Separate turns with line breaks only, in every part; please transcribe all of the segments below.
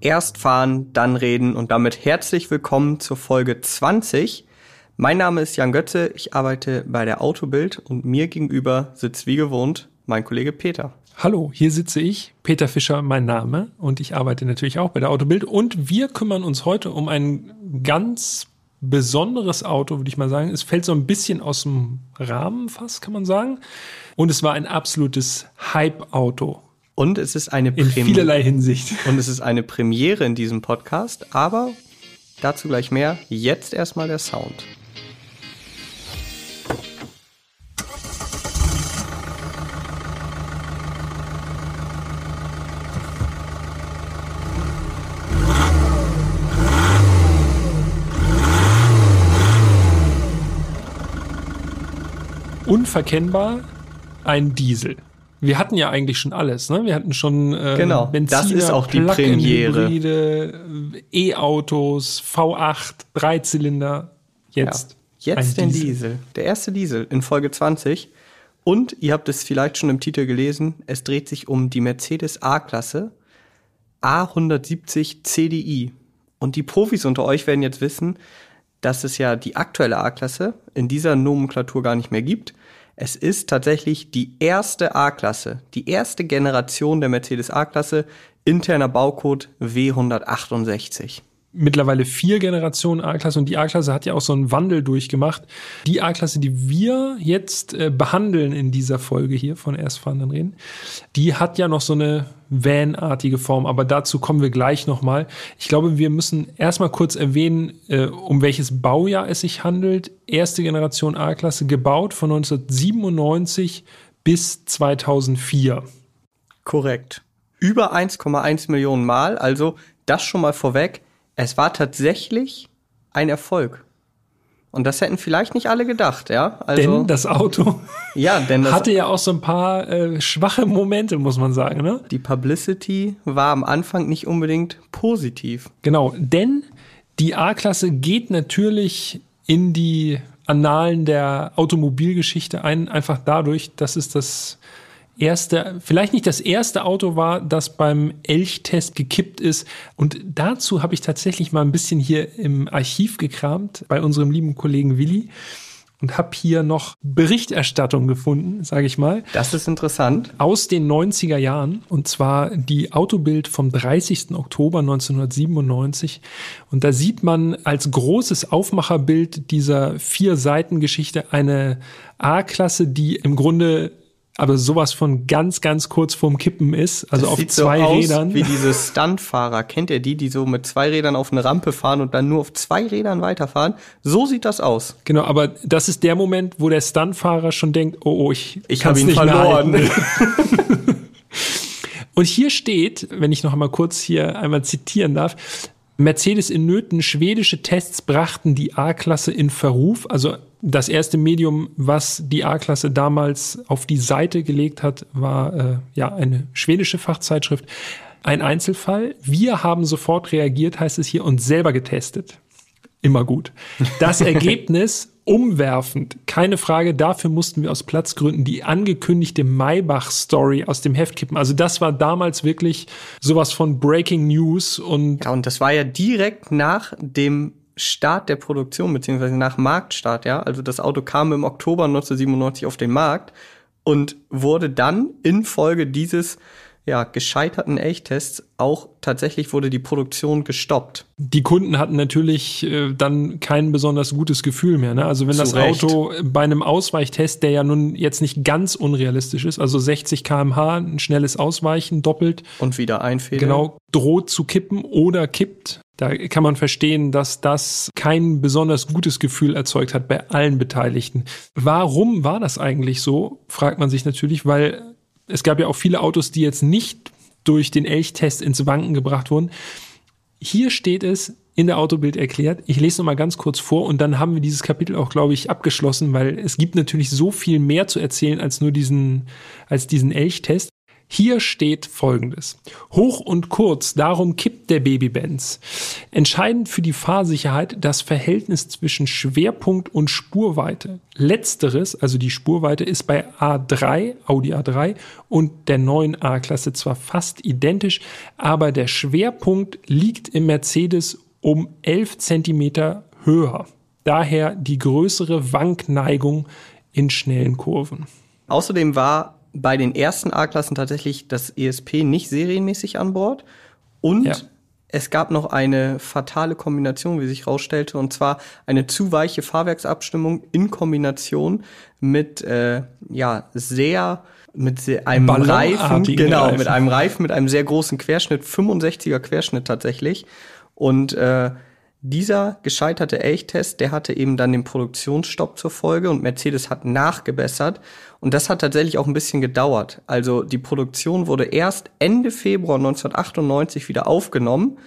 Erst fahren, dann reden und damit herzlich willkommen zur Folge 20. Mein Name ist Jan Götze, ich arbeite bei der Autobild und mir gegenüber sitzt wie gewohnt mein Kollege Peter.
Hallo, hier sitze ich, Peter Fischer, mein Name, und ich arbeite natürlich auch bei der Autobild. Und wir kümmern uns heute um ein ganz besonderes Auto, würde ich mal sagen. Es fällt so ein bisschen aus dem Rahmen fast, kann man sagen. Und es war ein absolutes Hype-Auto.
Und es ist eine
in vielerlei Hinsicht.
Und es ist eine Premiere in diesem Podcast, aber dazu gleich mehr. Jetzt erstmal der Sound.
Unverkennbar ein Diesel. Wir hatten ja eigentlich schon alles, ne? Wir hatten schon
äh, genau, Benziner, das ist auch die Premiere.
E-Autos, V8, Dreizylinder. Jetzt.
Ja, jetzt den Diesel. Diesel. Der erste Diesel in Folge 20. Und ihr habt es vielleicht schon im Titel gelesen, es dreht sich um die Mercedes A-Klasse A170 CDI. Und die Profis unter euch werden jetzt wissen, dass es ja die aktuelle A-Klasse in dieser Nomenklatur gar nicht mehr gibt. Es ist tatsächlich die erste A-Klasse, die erste Generation der Mercedes A-Klasse, interner Baucode W168
mittlerweile vier Generationen A-Klasse und die A-Klasse hat ja auch so einen Wandel durchgemacht. Die A-Klasse, die wir jetzt äh, behandeln in dieser Folge hier von Erstfahrenden reden, die hat ja noch so eine Van-artige Form, aber dazu kommen wir gleich nochmal. Ich glaube, wir müssen erstmal kurz erwähnen, äh, um welches Baujahr es sich handelt. Erste Generation A-Klasse gebaut von 1997 bis 2004.
Korrekt. Über 1,1 Millionen Mal, also das schon mal vorweg es war tatsächlich ein Erfolg. Und das hätten vielleicht nicht alle gedacht, ja.
Also, denn das Auto ja, denn das hatte ja auch so ein paar äh, schwache Momente, muss man sagen. Ne?
Die Publicity war am Anfang nicht unbedingt positiv.
Genau, denn die A-Klasse geht natürlich in die Annalen der Automobilgeschichte ein, einfach dadurch, dass es das erste, vielleicht nicht das erste Auto war, das beim Elchtest gekippt ist. Und dazu habe ich tatsächlich mal ein bisschen hier im Archiv gekramt bei unserem lieben Kollegen Willi und habe hier noch Berichterstattung gefunden, sage ich mal.
Das ist interessant.
Aus den 90er Jahren und zwar die Autobild vom 30. Oktober 1997 und da sieht man als großes Aufmacherbild dieser vier Seiten Geschichte eine A-Klasse, die im Grunde aber sowas von ganz, ganz kurz vorm Kippen ist, also das auf sieht zwei so aus Rädern.
Wie diese Stuntfahrer, kennt ihr die, die so mit zwei Rädern auf eine Rampe fahren und dann nur auf zwei Rädern weiterfahren? So sieht das aus.
Genau, aber das ist der Moment, wo der Stuntfahrer schon denkt, oh, oh ich,
ich habe ihn verloren.
und hier steht, wenn ich noch einmal kurz hier einmal zitieren darf, Mercedes in Nöten, schwedische Tests brachten die A-Klasse in Verruf. Also das erste Medium, was die A-Klasse damals auf die Seite gelegt hat, war äh, ja eine schwedische Fachzeitschrift. Ein Einzelfall. Wir haben sofort reagiert, heißt es hier, und selber getestet. Immer gut. Das Ergebnis umwerfend, keine Frage. Dafür mussten wir aus Platzgründen die angekündigte Maybach-Story aus dem Heft kippen. Also das war damals wirklich sowas von Breaking News und
ja und das war ja direkt nach dem Start der Produktion beziehungsweise nach Marktstart. Ja, also das Auto kam im Oktober 1997 auf den Markt und wurde dann infolge dieses ja, gescheiterten Elchtests auch tatsächlich wurde die Produktion gestoppt.
Die Kunden hatten natürlich äh, dann kein besonders gutes Gefühl mehr. Ne? Also wenn Zu das Recht. Auto bei einem Ausweichtest, der ja nun jetzt nicht ganz unrealistisch ist, also 60 km/h, ein schnelles Ausweichen doppelt.
Und wieder einfädeln.
Genau, droht zu kippen oder kippt. Da kann man verstehen, dass das kein besonders gutes Gefühl erzeugt hat bei allen Beteiligten. Warum war das eigentlich so, fragt man sich natürlich, weil es gab ja auch viele Autos, die jetzt nicht durch den Elchtest ins Wanken gebracht wurden. Hier steht es in der Autobild erklärt. Ich lese noch mal ganz kurz vor und dann haben wir dieses Kapitel auch, glaube ich, abgeschlossen, weil es gibt natürlich so viel mehr zu erzählen als nur diesen, als diesen Elchtest. Hier steht Folgendes. Hoch und kurz, darum kippt der Babybenz. Entscheidend für die Fahrsicherheit das Verhältnis zwischen Schwerpunkt und Spurweite. Letzteres, also die Spurweite, ist bei A3, Audi A3 und der neuen A-Klasse zwar fast identisch, aber der Schwerpunkt liegt im Mercedes um 11 Zentimeter höher. Daher die größere Wankneigung in schnellen Kurven.
Außerdem war bei den ersten A-Klassen tatsächlich das ESP nicht serienmäßig an Bord. Und ja. es gab noch eine fatale Kombination, wie sich herausstellte, und zwar eine zu weiche Fahrwerksabstimmung in Kombination mit äh, ja sehr mit einem Reifen, genau, Reifen. mit einem Reifen mit einem sehr großen Querschnitt, 65er Querschnitt tatsächlich. Und äh, dieser gescheiterte Elchtest, der hatte eben dann den Produktionsstopp zur Folge und Mercedes hat nachgebessert. Und das hat tatsächlich auch ein bisschen gedauert. Also die Produktion wurde erst Ende Februar 1998 wieder aufgenommen.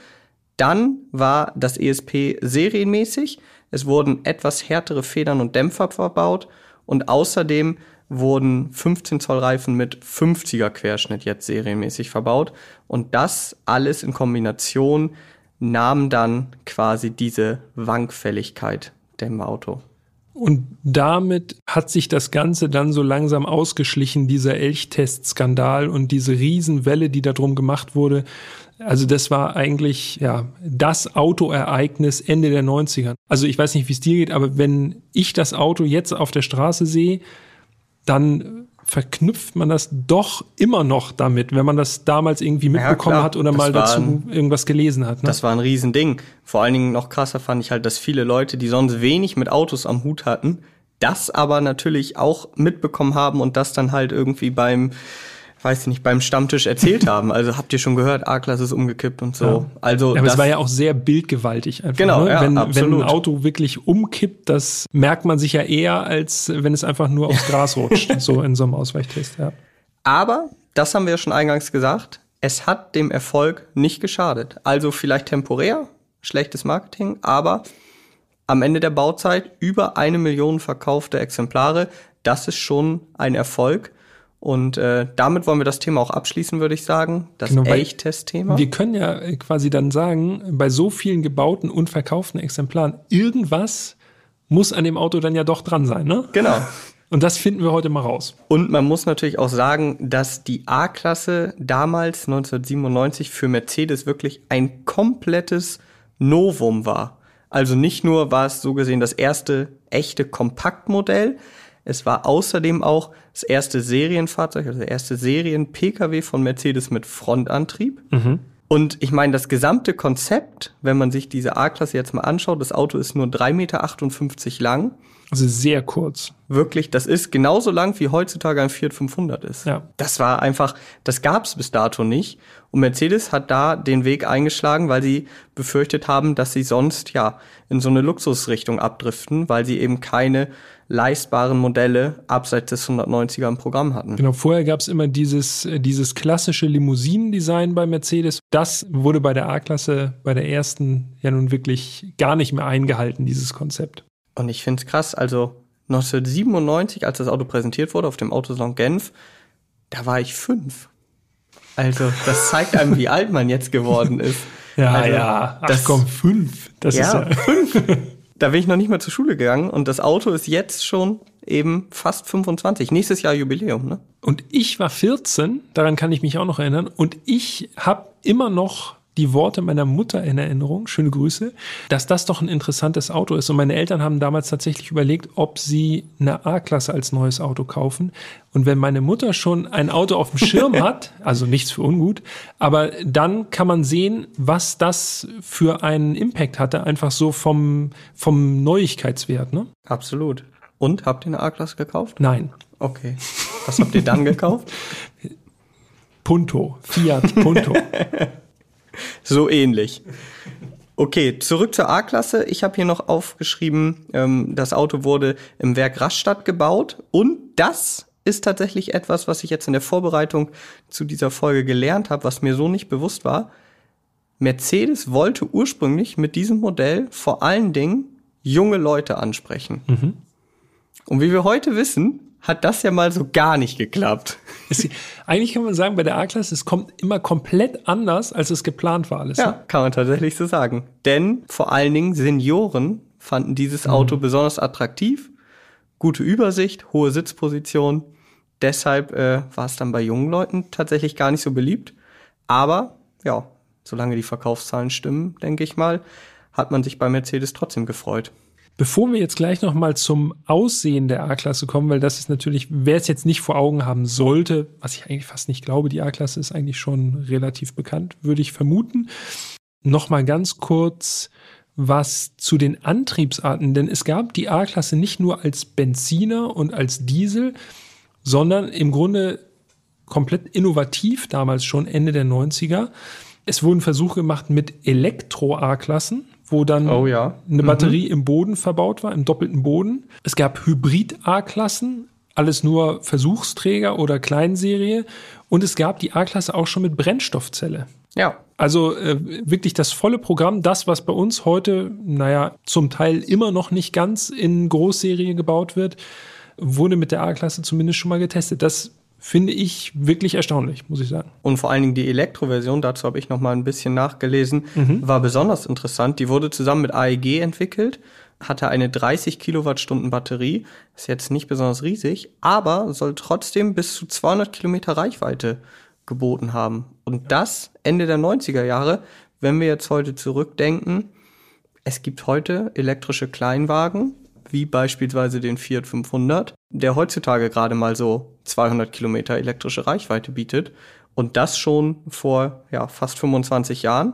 Dann war das ESP serienmäßig. Es wurden etwas härtere Federn und Dämpfer verbaut. Und außerdem wurden 15 Zoll Reifen mit 50er Querschnitt jetzt serienmäßig verbaut. Und das alles in Kombination nahm dann quasi diese Wankfälligkeit dem Auto.
Und damit hat sich das Ganze dann so langsam ausgeschlichen, dieser Elchtest-Skandal und diese Riesenwelle, die da drum gemacht wurde. Also das war eigentlich ja das Autoereignis Ende der 90er. Also ich weiß nicht, wie es dir geht, aber wenn ich das Auto jetzt auf der Straße sehe, dann verknüpft man das doch immer noch damit, wenn man das damals irgendwie mitbekommen ja, hat oder das mal dazu ein, irgendwas gelesen hat.
Ne? Das war ein Riesending. Vor allen Dingen noch krasser fand ich halt, dass viele Leute, die sonst wenig mit Autos am Hut hatten, das aber natürlich auch mitbekommen haben und das dann halt irgendwie beim weiß ich nicht, beim Stammtisch erzählt haben. Also habt ihr schon gehört, A-Klasse ist umgekippt und so. Ja. Also
aber es war ja auch sehr bildgewaltig einfach.
Genau,
ne?
ja,
wenn,
absolut.
wenn ein Auto wirklich umkippt, das merkt man sich ja eher, als wenn es einfach nur aufs Gras rutscht, so in so einem Ausweichtest. Ja.
Aber, das haben wir ja schon eingangs gesagt, es hat dem Erfolg nicht geschadet. Also vielleicht temporär, schlechtes Marketing, aber am Ende der Bauzeit über eine Million verkaufte Exemplare. Das ist schon ein Erfolg. Und äh, damit wollen wir das Thema auch abschließen, würde ich sagen. Das genau, Elchtest-Thema.
Wir können ja quasi dann sagen, bei so vielen gebauten und verkauften Exemplaren, irgendwas muss an dem Auto dann ja doch dran sein, ne?
Genau.
Und das finden wir heute mal raus.
Und man muss natürlich auch sagen, dass die A-Klasse damals 1997 für Mercedes wirklich ein komplettes Novum war. Also nicht nur war es so gesehen das erste echte Kompaktmodell, es war außerdem auch das erste Serienfahrzeug, also der erste Serien-Pkw von Mercedes mit Frontantrieb. Mhm. Und ich meine, das gesamte Konzept, wenn man sich diese A-Klasse jetzt mal anschaut, das Auto ist nur 3,58 Meter lang.
Also sehr kurz.
Wirklich, das ist genauso lang, wie heutzutage ein Fiat 500 ist. Ja. Das war einfach, das gab es bis dato nicht. Und Mercedes hat da den Weg eingeschlagen, weil sie befürchtet haben, dass sie sonst ja in so eine Luxusrichtung abdriften, weil sie eben keine leistbaren Modelle abseits des 190er im Programm hatten.
Genau, vorher gab es immer dieses, dieses klassische Limousinen-Design bei Mercedes. Das wurde bei der A-Klasse, bei der ersten, ja nun wirklich gar nicht mehr eingehalten, dieses Konzept.
Und ich finde es krass, also 1997, als das Auto präsentiert wurde auf dem Autosalon Genf, da war ich fünf. Also, das zeigt einem, wie alt man jetzt geworden ist.
Ja,
also,
ja. Ach das, komm, fünf.
Das ja, ist ja fünf. Da bin ich noch nicht mal zur Schule gegangen und das Auto ist jetzt schon eben fast 25. Nächstes Jahr Jubiläum, ne?
Und ich war 14, daran kann ich mich auch noch erinnern. Und ich habe immer noch die Worte meiner Mutter in Erinnerung, schöne Grüße, dass das doch ein interessantes Auto ist. Und meine Eltern haben damals tatsächlich überlegt, ob sie eine A-Klasse als neues Auto kaufen. Und wenn meine Mutter schon ein Auto auf dem Schirm hat, also nichts für ungut, aber dann kann man sehen, was das für einen Impact hatte, einfach so vom, vom Neuigkeitswert. Ne?
Absolut. Und habt ihr eine A-Klasse gekauft?
Nein.
Okay. Was habt ihr dann gekauft?
Punto. Fiat Punto.
so ähnlich. Okay, zurück zur A-Klasse. Ich habe hier noch aufgeschrieben, ähm, das Auto wurde im Werk Rastatt gebaut und das ist tatsächlich etwas, was ich jetzt in der Vorbereitung zu dieser Folge gelernt habe, was mir so nicht bewusst war. Mercedes wollte ursprünglich mit diesem Modell vor allen Dingen junge Leute ansprechen. Mhm. Und wie wir heute wissen, hat das ja mal so gar nicht geklappt.
Es, eigentlich kann man sagen, bei der A-Klasse, es kommt immer komplett anders, als es geplant war alles.
Ja,
ne?
kann man tatsächlich so sagen. Denn vor allen Dingen Senioren fanden dieses Auto besonders attraktiv. Gute Übersicht, hohe Sitzposition. Deshalb äh, war es dann bei jungen Leuten tatsächlich gar nicht so beliebt. Aber ja, solange die Verkaufszahlen stimmen, denke ich mal, hat man sich bei Mercedes trotzdem gefreut.
Bevor wir jetzt gleich noch mal zum Aussehen der A-Klasse kommen, weil das ist natürlich, wer es jetzt nicht vor Augen haben sollte, was ich eigentlich fast nicht glaube, die A-Klasse ist eigentlich schon relativ bekannt, würde ich vermuten. Noch mal ganz kurz was zu den Antriebsarten, denn es gab die A-Klasse nicht nur als Benziner und als Diesel, sondern im Grunde komplett innovativ damals schon Ende der 90er. Es wurden Versuche gemacht mit Elektro-A-Klassen, wo dann
Oh ja.
eine Batterie im Boden verbaut war, im doppelten Boden. Es gab Hybrid-A-Klassen, alles nur Versuchsträger oder Kleinserie. Und es gab die A-Klasse auch schon mit Brennstoffzelle.
Ja,
Also äh, wirklich das volle Programm, das, was bei uns heute, naja, zum Teil immer noch nicht ganz in Großserie gebaut wird, wurde mit der A-Klasse zumindest schon mal getestet. Das finde ich wirklich erstaunlich, muss ich sagen.
Und vor allen Dingen die Elektroversion, dazu habe ich noch mal ein bisschen nachgelesen, war besonders interessant. Die wurde zusammen mit AEG entwickelt, hatte eine 30 Kilowattstunden Batterie, ist jetzt nicht besonders riesig, aber soll trotzdem bis zu 200 Kilometer Reichweite geboten haben. Und das Ende der 90er Jahre, wenn wir jetzt heute zurückdenken, es gibt heute elektrische Kleinwagen, wie beispielsweise den Fiat 500, der heutzutage gerade mal so 200 Kilometer elektrische Reichweite bietet. Und das schon vor ja, fast 25 Jahren,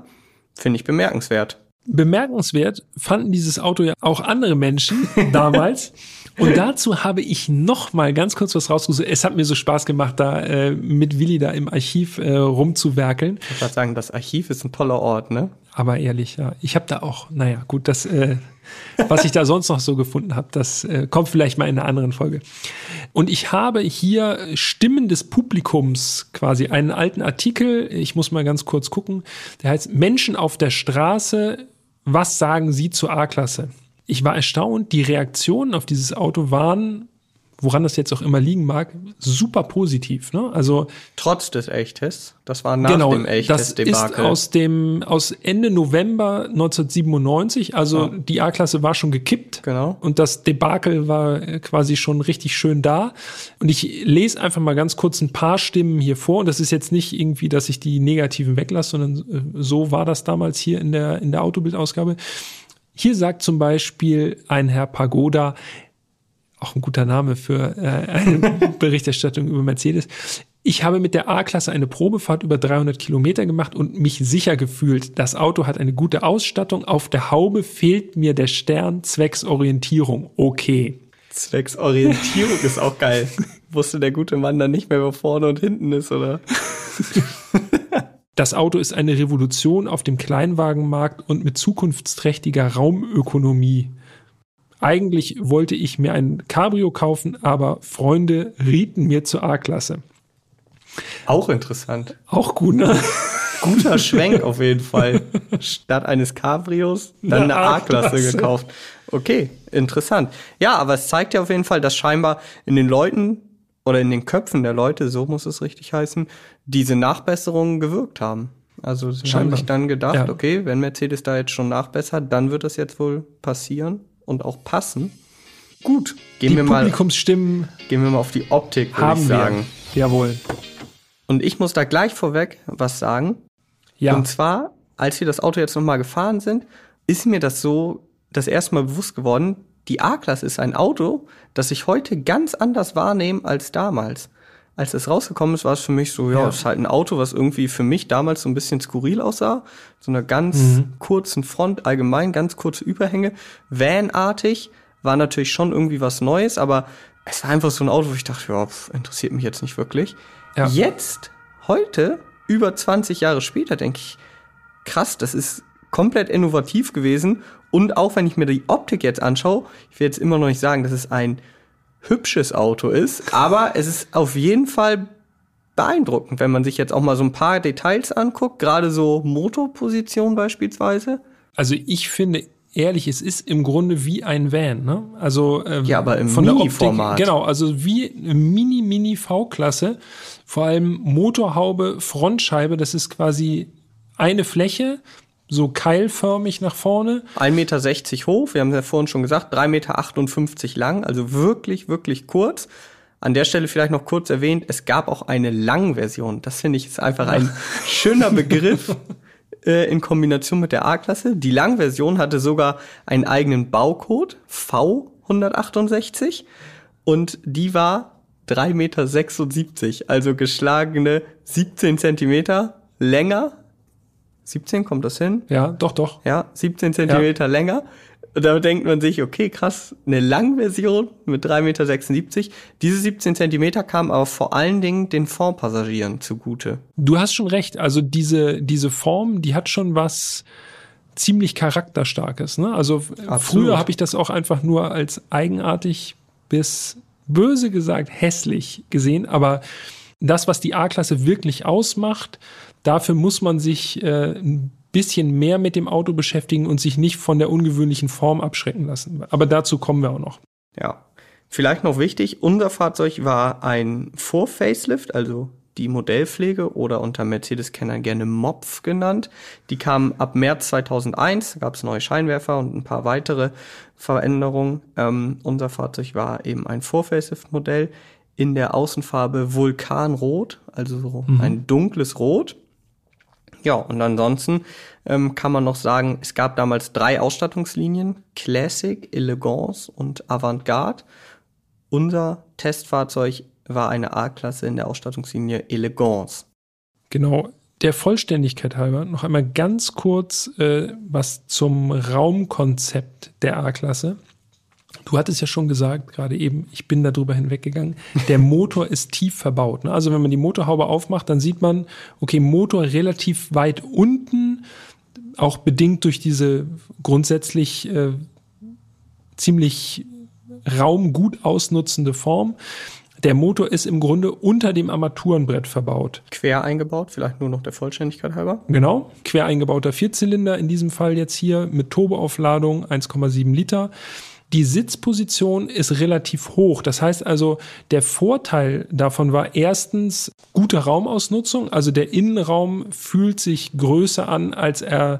finde ich bemerkenswert.
Bemerkenswert fanden dieses Auto ja auch andere Menschen damals. Und dazu habe ich noch mal ganz kurz was rausgesucht. Es hat mir so Spaß gemacht, da äh, mit Willi da im Archiv äh, rumzuwerkeln.
Ich würde sagen, das Archiv ist ein toller Ort, ne?
Aber ehrlich, ja, ich habe da auch, naja, gut, das, äh, was ich da sonst noch so gefunden habe, das äh, kommt vielleicht mal in einer anderen Folge. Und ich habe hier Stimmen des Publikums quasi einen alten Artikel. Ich muss mal ganz kurz gucken. Der heißt Menschen auf der Straße. Was sagen Sie zur A-Klasse? Ich war erstaunt. Die Reaktionen auf dieses Auto waren, woran das jetzt auch immer liegen mag, super positiv. Ne? Also
Trotz des Echtes. Das war nach
genau,
dem
das ist aus dem aus Ende November 1997. Also
Ja.
die A-Klasse war schon gekippt.
Genau.
Und das Debakel war äh, quasi schon richtig schön da. Und ich lese einfach mal ganz kurz ein paar Stimmen hier vor. Und das ist jetzt nicht irgendwie, dass ich die negativen weglasse, sondern äh, so war das damals hier in der, in der Autobildausgabe. Hier sagt zum Beispiel ein Herr Pagoda, auch ein guter Name für äh, eine Berichterstattung über Mercedes. Ich habe mit der A-Klasse eine Probefahrt über 300 Kilometer gemacht und mich sicher gefühlt. Das Auto hat eine gute Ausstattung. Auf der Haube fehlt mir der Stern zwecks Orientierung. Okay.
Zwecks Orientierung ist auch geil. Wusste der gute Mann dann nicht mehr, wo vorne und hinten ist, oder?
Das Auto ist eine Revolution auf dem Kleinwagenmarkt und mit zukunftsträchtiger Raumökonomie. Eigentlich wollte ich mir ein Cabrio kaufen, aber Freunde rieten mir zur A-Klasse.
Auch interessant.
Auch gut, ne?
Guter Schwenk auf jeden Fall. Statt eines Cabrios dann
Eine
eine A-Klasse
A-Klasse.
gekauft. Okay, interessant. Ja, aber es zeigt ja auf jeden Fall, dass scheinbar in den Leuten oder in den Köpfen der Leute, so muss es richtig heißen, diese Nachbesserungen gewirkt haben. Also sie haben
Scheinbar.
sich dann gedacht,
Ja.
okay, wenn Mercedes da jetzt schon nachbessert, dann wird das jetzt wohl passieren und auch passen. Gut, gehen
Die
wir mal
Publikumsstimmen
gehen wir mal auf die Optik, würde
haben
ich sagen.
wir. Jawohl.
Und ich muss da gleich vorweg was sagen.
Ja.
Und zwar, als wir das Auto jetzt nochmal gefahren sind, ist mir das so das erste Mal bewusst geworden, die A-Klasse ist ein Auto, das ich heute ganz anders wahrnehme als damals. Als es rausgekommen ist, war es für mich so, ja,
Ja.
es ist halt ein Auto, was irgendwie für mich damals so ein bisschen skurril aussah. So einer ganz
Mhm.
kurzen Front, allgemein ganz kurze Überhänge. Van-artig, war natürlich schon irgendwie was Neues, aber es war einfach so ein Auto, wo ich dachte, ja, pf, interessiert mich jetzt nicht wirklich.
Ja.
Jetzt, heute, über 20 Jahre später, denke ich, krass, das ist komplett innovativ gewesen. Und auch wenn ich mir die Optik jetzt anschaue, ich will jetzt immer noch nicht sagen, dass es ein hübsches Auto ist, aber es ist auf jeden Fall beeindruckend, wenn man sich jetzt auch mal so ein paar Details anguckt, gerade so Motorposition beispielsweise.
Also ich finde ehrlich, es ist im Grunde wie ein Van. Ne? Also
ähm, ja, aber im Mini-Format.
Genau, also wie Mini Mini V-Klasse. Vor allem Motorhaube, Frontscheibe. Das ist quasi eine Fläche, so keilförmig nach vorne.
1,60 Meter hoch. Wir haben ja vorhin schon gesagt, 3,58 Meter lang. Also wirklich, wirklich kurz. An der Stelle vielleicht noch kurz erwähnt, es gab auch eine Langversion. Das finde ich ist einfach ein schöner Begriff äh, in Kombination mit der A-Klasse. Die Langversion hatte sogar einen eigenen Baucode, V168, und die war 3,76 Meter, also geschlagene 17 Zentimeter länger. 17 kommt das hin?
Ja, doch, doch.
Ja, 17 Zentimeter ja. länger und da denkt man sich, okay, krass, eine Langversion mit 3,76 Meter. Diese 17 Zentimeter kamen aber vor allen Dingen den Formpassagieren zugute.
Du hast schon recht. Also diese, diese Form, die hat schon was ziemlich charakterstarkes. Ne? Also Absolut. früher habe ich das auch einfach nur als eigenartig bis böse gesagt hässlich gesehen. Aber das, was die A-Klasse wirklich ausmacht, dafür muss man sich äh, ein bisschen mehr mit dem Auto beschäftigen und sich nicht von der ungewöhnlichen Form abschrecken lassen. Aber dazu kommen wir auch noch.
Ja. Vielleicht noch wichtig, unser Fahrzeug war ein Vor-Facelift, also die Modellpflege oder unter Mercedes-Kennern gerne MOPF genannt. Die kam ab März 2001, gab es neue Scheinwerfer und ein paar weitere Veränderungen. Ähm, unser Fahrzeug war eben ein Vor-Facelift-Modell in der Außenfarbe Vulkanrot, also so mhm. ein dunkles Rot. Ja, und ansonsten ähm, kann man noch sagen, es gab damals drei Ausstattungslinien, Classic, Elegance und Avantgarde. Unser Testfahrzeug war eine A-Klasse in der Ausstattungslinie Elegance.
Genau. Der Vollständigkeit halber noch einmal ganz kurz äh, was zum Raumkonzept der A-Klasse. Du hattest ja schon gesagt, gerade eben, ich bin darüber hinweggegangen, der Motor ist tief verbaut. Ne? Also wenn man die Motorhaube aufmacht, dann sieht man, okay, Motor relativ weit unten, auch bedingt durch diese grundsätzlich äh, ziemlich raumgut ausnutzende Form. Der Motor ist im Grunde unter dem Armaturenbrett verbaut.
Quer eingebaut, vielleicht nur noch der Vollständigkeit halber.
Genau, quer eingebauter Vierzylinder, in diesem Fall jetzt hier mit Turboaufladung 1,7 Liter. Die Sitzposition ist relativ hoch. Das heißt also, der Vorteil davon war erstens gute Raumausnutzung. Also der Innenraum fühlt sich größer an, als er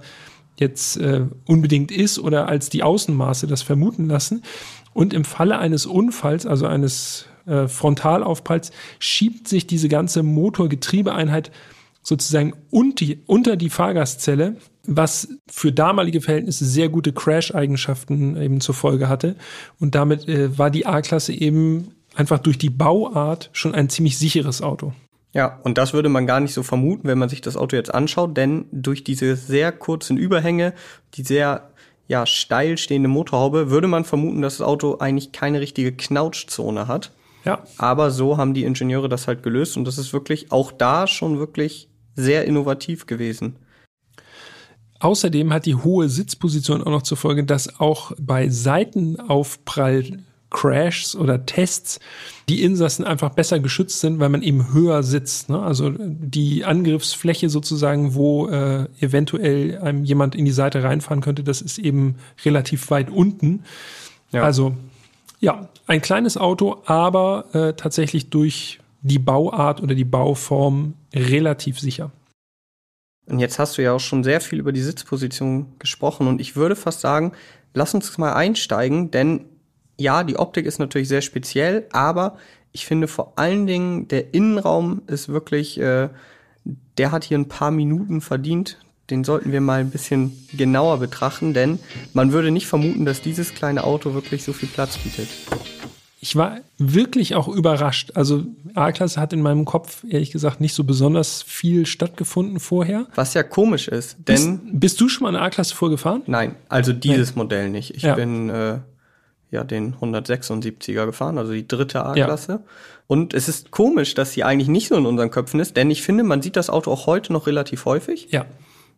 jetzt äh, unbedingt ist oder als die Außenmaße das vermuten lassen. Und im Falle eines Unfalls, also eines äh, Frontalaufpralls, schiebt sich diese ganze Motorgetriebeeinheit sozusagen unter die Fahrgastzelle was für damalige Verhältnisse sehr gute Crash-Eigenschaften eben zur Folge hatte. Und damit äh, war die A-Klasse eben einfach durch die Bauart schon ein ziemlich sicheres Auto.
Ja, und das würde man gar nicht so vermuten, wenn man sich das Auto jetzt anschaut, denn durch diese sehr kurzen Überhänge, die sehr ja, steil stehende Motorhaube, würde man vermuten, dass das Auto eigentlich keine richtige Knautschzone hat. Ja. Aber so haben die Ingenieure das halt gelöst und das ist wirklich auch da schon wirklich sehr innovativ gewesen.
Außerdem hat die hohe Sitzposition auch noch zur Folge, dass auch bei Seitenaufprall Crashs oder Tests die Insassen einfach besser geschützt sind, weil man eben höher sitzt. Ne? Also die Angriffsfläche sozusagen, wo äh, eventuell einem jemand in die Seite reinfahren könnte, das ist eben relativ weit unten. Ja. Also ja, ein kleines Auto, aber äh, tatsächlich durch die Bauart oder die Bauform relativ sicher.
Und jetzt hast du ja auch schon sehr viel über die Sitzposition gesprochen und ich würde fast sagen, lass uns mal einsteigen, denn ja, die Optik ist natürlich sehr speziell, aber ich finde vor allen Dingen der Innenraum ist wirklich, äh, der hat hier ein paar Minuten verdient. Den sollten wir mal ein bisschen genauer betrachten, denn man würde nicht vermuten, dass dieses kleine Auto wirklich so viel Platz bietet
ich war wirklich auch überrascht. Also A-Klasse hat in meinem Kopf ehrlich gesagt nicht so besonders viel stattgefunden vorher.
Was ja komisch ist, denn
bist, bist du schon mal eine A-Klasse vorgefahren?
Nein, also dieses nee. Modell nicht. Ich ja. bin äh, ja den 176er gefahren, also die dritte A-Klasse. Ja. Und es ist komisch, dass sie eigentlich nicht so in unseren Köpfen ist, denn ich finde, man sieht das Auto auch heute noch relativ häufig.
Ja.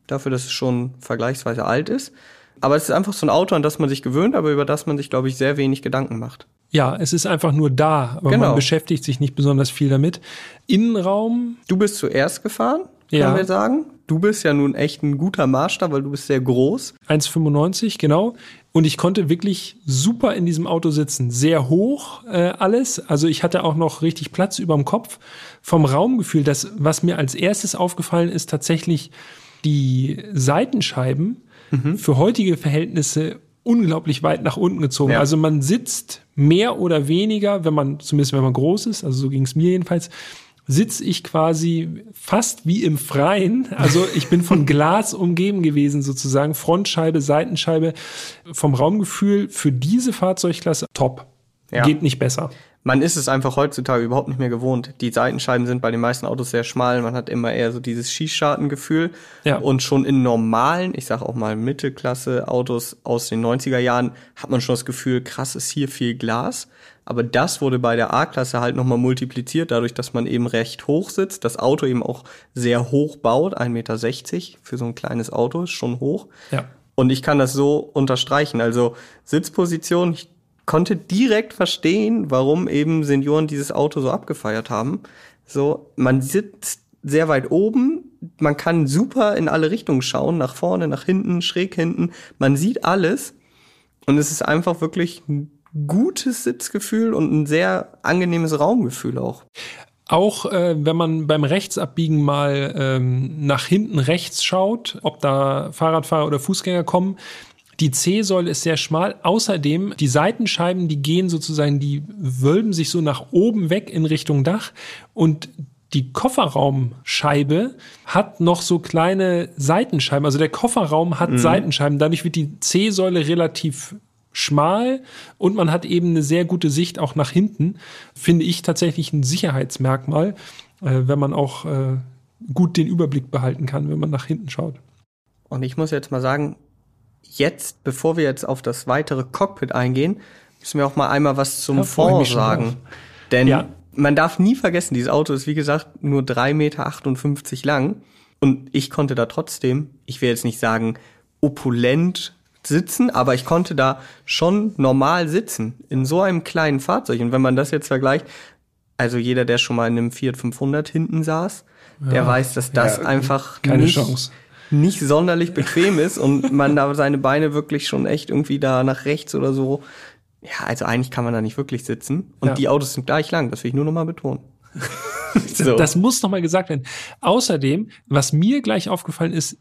Dafür, dass es schon vergleichsweise alt ist. Aber es ist einfach so ein Auto, an das man sich gewöhnt, aber über das man sich, glaube ich, sehr wenig Gedanken macht.
Ja, es ist einfach nur da, aber genau. man beschäftigt sich nicht besonders viel damit. Innenraum.
Du bist zuerst gefahren, können ja. wir sagen. du bist ja nun echt ein guter Maßstab, weil du bist sehr groß.
1,95, genau. Und ich konnte wirklich super in diesem Auto sitzen. Sehr hoch äh, alles. Also ich hatte auch noch richtig Platz überm Kopf. Vom Raumgefühl, das, was mir als erstes aufgefallen ist, tatsächlich die Seitenscheiben mhm. für heutige Verhältnisse unglaublich weit nach unten gezogen. Ja. Also man sitzt mehr oder weniger, wenn man, zumindest wenn man groß ist, also so ging es mir jedenfalls, sitze ich quasi fast wie im Freien. Also ich bin von Glas umgeben gewesen sozusagen. Frontscheibe, Seitenscheibe. Vom Raumgefühl für diese Fahrzeugklasse top. Ja. Geht nicht besser
man ist es einfach heutzutage überhaupt nicht mehr gewohnt. Die Seitenscheiben sind bei den meisten Autos sehr schmal. Man hat immer eher so dieses Schießschartengefühl. Ja. Und schon in normalen, ich sage auch mal Mittelklasse-Autos aus den 90er Jahren, hat man schon das Gefühl, krass ist hier viel Glas. Aber das wurde bei der A-Klasse halt nochmal multipliziert, dadurch, dass man eben recht hoch sitzt. Das Auto eben auch sehr hoch baut, 1,60 Meter für so ein kleines Auto, ist schon hoch. Ja. Und ich kann das so unterstreichen. Also Sitzposition, ich konnte direkt verstehen, warum eben Senioren dieses Auto so abgefeiert haben. So, man sitzt sehr weit oben, man kann super in alle Richtungen schauen, nach vorne, nach hinten, schräg hinten. Man sieht alles und es ist einfach wirklich ein gutes Sitzgefühl und ein sehr angenehmes Raumgefühl auch.
Auch äh, wenn man beim Rechtsabbiegen mal ähm, nach hinten rechts schaut, ob da Fahrradfahrer oder Fußgänger kommen, die C-Säule ist sehr schmal. Außerdem, die Seitenscheiben, die gehen sozusagen, die wölben sich so nach oben weg in Richtung Dach und die Kofferraumscheibe hat noch so kleine Seitenscheiben. Also der Kofferraum hat mhm. Seitenscheiben. Dadurch wird die C-Säule relativ schmal und man hat eben eine sehr gute Sicht auch nach hinten. Finde ich tatsächlich ein Sicherheitsmerkmal, äh, wenn man auch äh, gut den Überblick behalten kann, wenn man nach hinten schaut.
Und ich muss jetzt mal sagen, jetzt, bevor wir jetzt auf das weitere Cockpit eingehen, müssen wir auch mal einmal was zum Fond sagen. Denn ja. man darf nie vergessen, dieses Auto ist wie gesagt nur 3,58 Meter lang. Und ich konnte da trotzdem, ich will jetzt nicht sagen opulent sitzen, aber ich konnte da schon normal sitzen in so einem kleinen Fahrzeug. Und wenn man das jetzt vergleicht, also jeder, der schon mal in einem Fiat 500 hinten saß, ja, der weiß, dass das ja, einfach
keine nicht, Chance
nicht sonderlich bequem ist und man da seine Beine wirklich schon echt irgendwie da nach rechts oder so. Ja, also eigentlich kann man da nicht wirklich sitzen. Und ja. die Autos sind gleich lang, das will ich nur nochmal betonen.
so. Das muss nochmal gesagt werden. Außerdem, was mir gleich aufgefallen ist,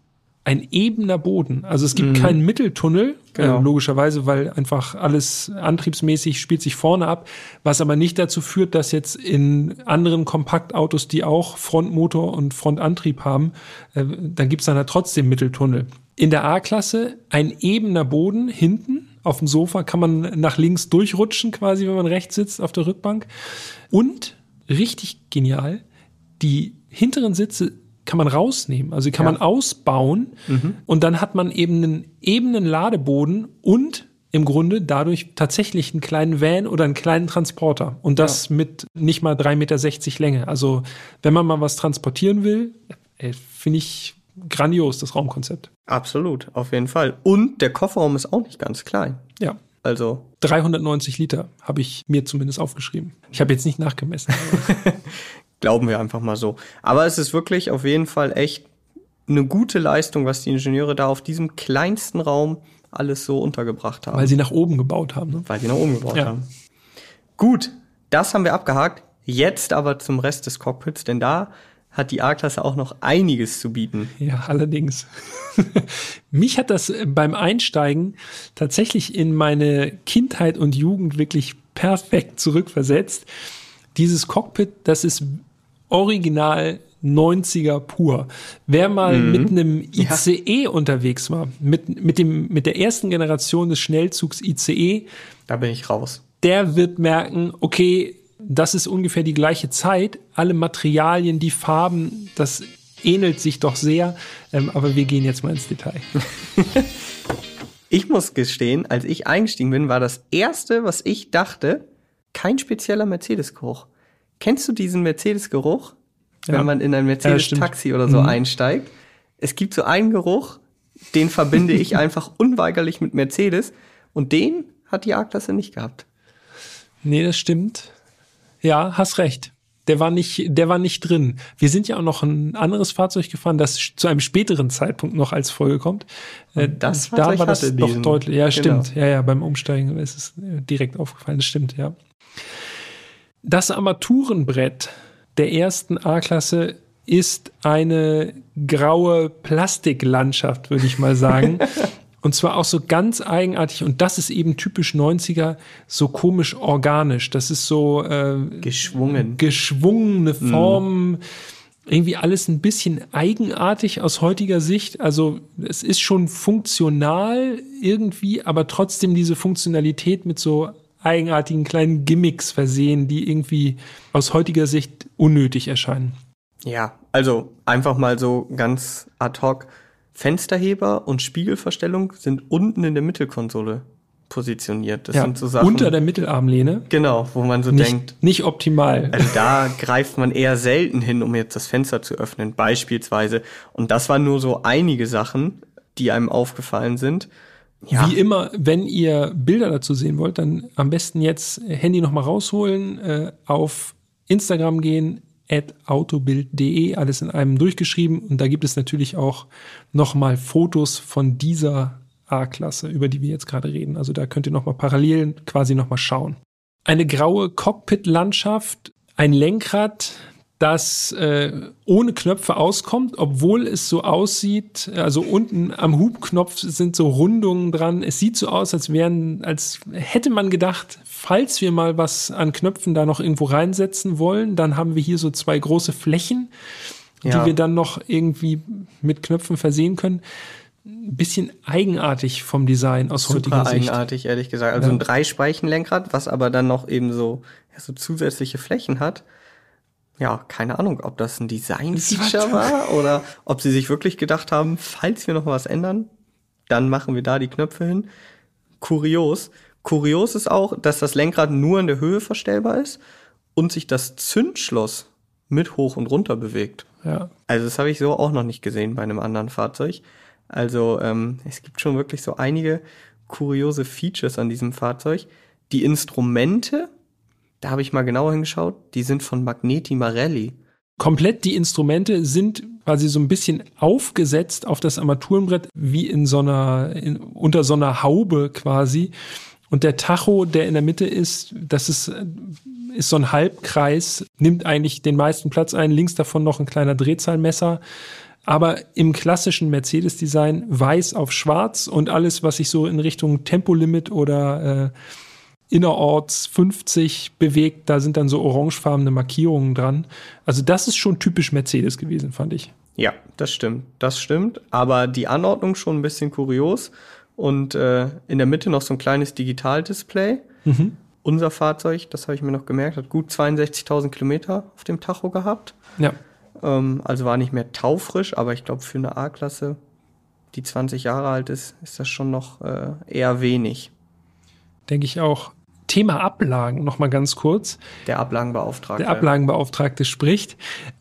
ein ebener Boden. Also es gibt mhm. keinen Mitteltunnel, äh, genau. äh, logischerweise, weil einfach alles antriebsmäßig spielt sich vorne ab, was aber nicht dazu führt, dass jetzt in anderen Kompaktautos, die auch Frontmotor und Frontantrieb haben, äh, dann gibt es dann halt trotzdem Mitteltunnel. In der A-Klasse ein ebener Boden hinten. Auf dem Sofa kann man nach links durchrutschen, quasi, wenn man rechts sitzt auf der Rückbank. Und richtig genial, die hinteren Sitze kann man rausnehmen. Also kann ja. man ausbauen mhm. und dann hat man eben einen ebenen Ladeboden und im Grunde dadurch tatsächlich einen kleinen Van oder einen kleinen Transporter. Und das ja. mit nicht mal 3,60 Meter Länge. Also wenn man mal was transportieren will, finde ich grandios, das Raumkonzept.
Absolut, auf jeden Fall. Und der Kofferraum ist auch nicht ganz klein.
Ja. Also 390 Liter habe ich mir zumindest aufgeschrieben. Ich habe jetzt nicht nachgemessen.
Glauben wir einfach mal so. Aber es ist wirklich auf jeden Fall echt eine gute Leistung, was die Ingenieure da auf diesem kleinsten Raum alles so untergebracht haben.
Weil sie nach oben gebaut haben. Ne?
Weil sie nach oben gebaut ja. haben. Gut, das haben wir abgehakt. Jetzt aber zum Rest des Cockpits, denn da hat die A-Klasse auch noch einiges zu bieten.
Ja, allerdings. Mich hat das beim Einsteigen tatsächlich in meine Kindheit und Jugend wirklich perfekt zurückversetzt. Dieses Cockpit, das ist original 90er pur. Wer mal mhm. mit einem ICE ja. unterwegs war, mit, mit, dem, mit der ersten Generation des Schnellzugs ICE,
da bin ich raus.
Der wird merken, okay, das ist ungefähr die gleiche Zeit. Alle Materialien, die Farben, das ähnelt sich doch sehr. Ähm, aber wir gehen jetzt mal ins Detail.
ich muss gestehen, als ich eingestiegen bin, war das erste, was ich dachte, kein spezieller Mercedes-Geruch. Kennst du diesen Mercedes-Geruch? wenn man in ein Mercedes-Taxi ja, oder so mhm. einsteigt. Es gibt so einen Geruch, den verbinde ich einfach unweigerlich mit Mercedes und den hat die A-Klasse nicht gehabt.
Nee, das stimmt. Ja, hast recht. der war nicht, der war nicht drin. Wir sind ja auch noch ein anderes Fahrzeug gefahren, das zu einem späteren Zeitpunkt noch als Folge kommt.
Äh, das da war das doch
diesen, deutlich. Ja, genau. stimmt. Ja, ja, beim Umsteigen ist es äh, direkt aufgefallen. Das stimmt, ja. Das Armaturenbrett der ersten A-Klasse ist eine graue Plastiklandschaft, würde ich mal sagen. Und zwar auch so ganz eigenartig, und das ist eben typisch 90er, so komisch organisch. Das ist so
äh, geschwungen.
Geschwungene mhm. Formen. Mm. Irgendwie alles ein bisschen eigenartig aus heutiger Sicht. Also es ist schon funktional irgendwie, aber trotzdem diese Funktionalität mit so eigenartigen kleinen Gimmicks versehen, die irgendwie aus heutiger Sicht unnötig erscheinen.
Ja, also einfach mal so ganz ad hoc Fensterheber und Spiegelverstellung sind unten in der Mittelkonsole positioniert.
Das ja, sind so Sachen. Unter der Mittelarmlehne.
Genau, wo man so
nicht,
denkt.
Nicht optimal.
Also da greift man eher selten hin, um jetzt das Fenster zu öffnen, beispielsweise. Und das waren nur so einige Sachen, die einem aufgefallen sind.
Ja. Wie immer, wenn ihr Bilder dazu sehen wollt, dann am besten jetzt Handy nochmal rausholen, äh, auf Instagram gehen, autobild.de, alles in einem durchgeschrieben. Und da gibt es natürlich auch nochmal Fotos von dieser A-Klasse, über die wir jetzt gerade reden. Also da könnt ihr nochmal parallel quasi nochmal schauen. Eine graue Cockpit-Landschaft, ein Lenkrad, das äh, ohne Knöpfe auskommt, obwohl es so aussieht, also unten am Hubknopf sind so Rundungen dran. Es sieht so aus, als wären, als hätte man gedacht, falls wir mal was an Knöpfen da noch irgendwo reinsetzen wollen, dann haben wir hier so zwei große Flächen, ja. die wir dann noch irgendwie mit Knöpfen versehen können. Ein bisschen eigenartig vom Design aus Super heutiger
Sicht. eigenartig, ehrlich gesagt. Also ja. ein Dreispeichenlenkrad, was aber dann noch eben so, ja, so zusätzliche Flächen hat ja, keine Ahnung, ob das ein Design-Feature war oder ob sie sich wirklich gedacht haben, falls wir noch was ändern, dann machen wir da die Knöpfe hin. Kurios. Kurios ist auch, dass das Lenkrad nur in der Höhe verstellbar ist und sich das Zündschloss mit hoch und runter bewegt.
Ja.
Also das habe ich so auch noch nicht gesehen bei einem anderen Fahrzeug. Also ähm, es gibt schon wirklich so einige kuriose Features an diesem Fahrzeug. Die Instrumente da habe ich mal genauer hingeschaut. Die sind von Magneti Marelli.
Komplett die Instrumente sind quasi so ein bisschen aufgesetzt auf das Armaturenbrett, wie in so einer, in, unter so einer Haube quasi. Und der Tacho, der in der Mitte ist, das ist, ist so ein Halbkreis, nimmt eigentlich den meisten Platz ein. Links davon noch ein kleiner Drehzahlmesser. Aber im klassischen Mercedes-Design weiß auf schwarz und alles, was sich so in Richtung Tempolimit oder äh, innerorts 50 bewegt, da sind dann so orangefarbene Markierungen dran. Also das ist schon typisch Mercedes gewesen, fand ich.
Ja, das stimmt, das stimmt. Aber die Anordnung schon ein bisschen kurios und äh, in der Mitte noch so ein kleines Digitaldisplay. Mhm. Unser Fahrzeug, das habe ich mir noch gemerkt, hat gut 62.000 Kilometer auf dem Tacho gehabt.
Ja.
Ähm, also war nicht mehr taufrisch, aber ich glaube für eine A-Klasse, die 20 Jahre alt ist, ist das schon noch äh, eher wenig.
Denke ich auch. Thema Ablagen noch mal ganz kurz.
Der Ablagenbeauftragte.
Der Ablagenbeauftragte spricht.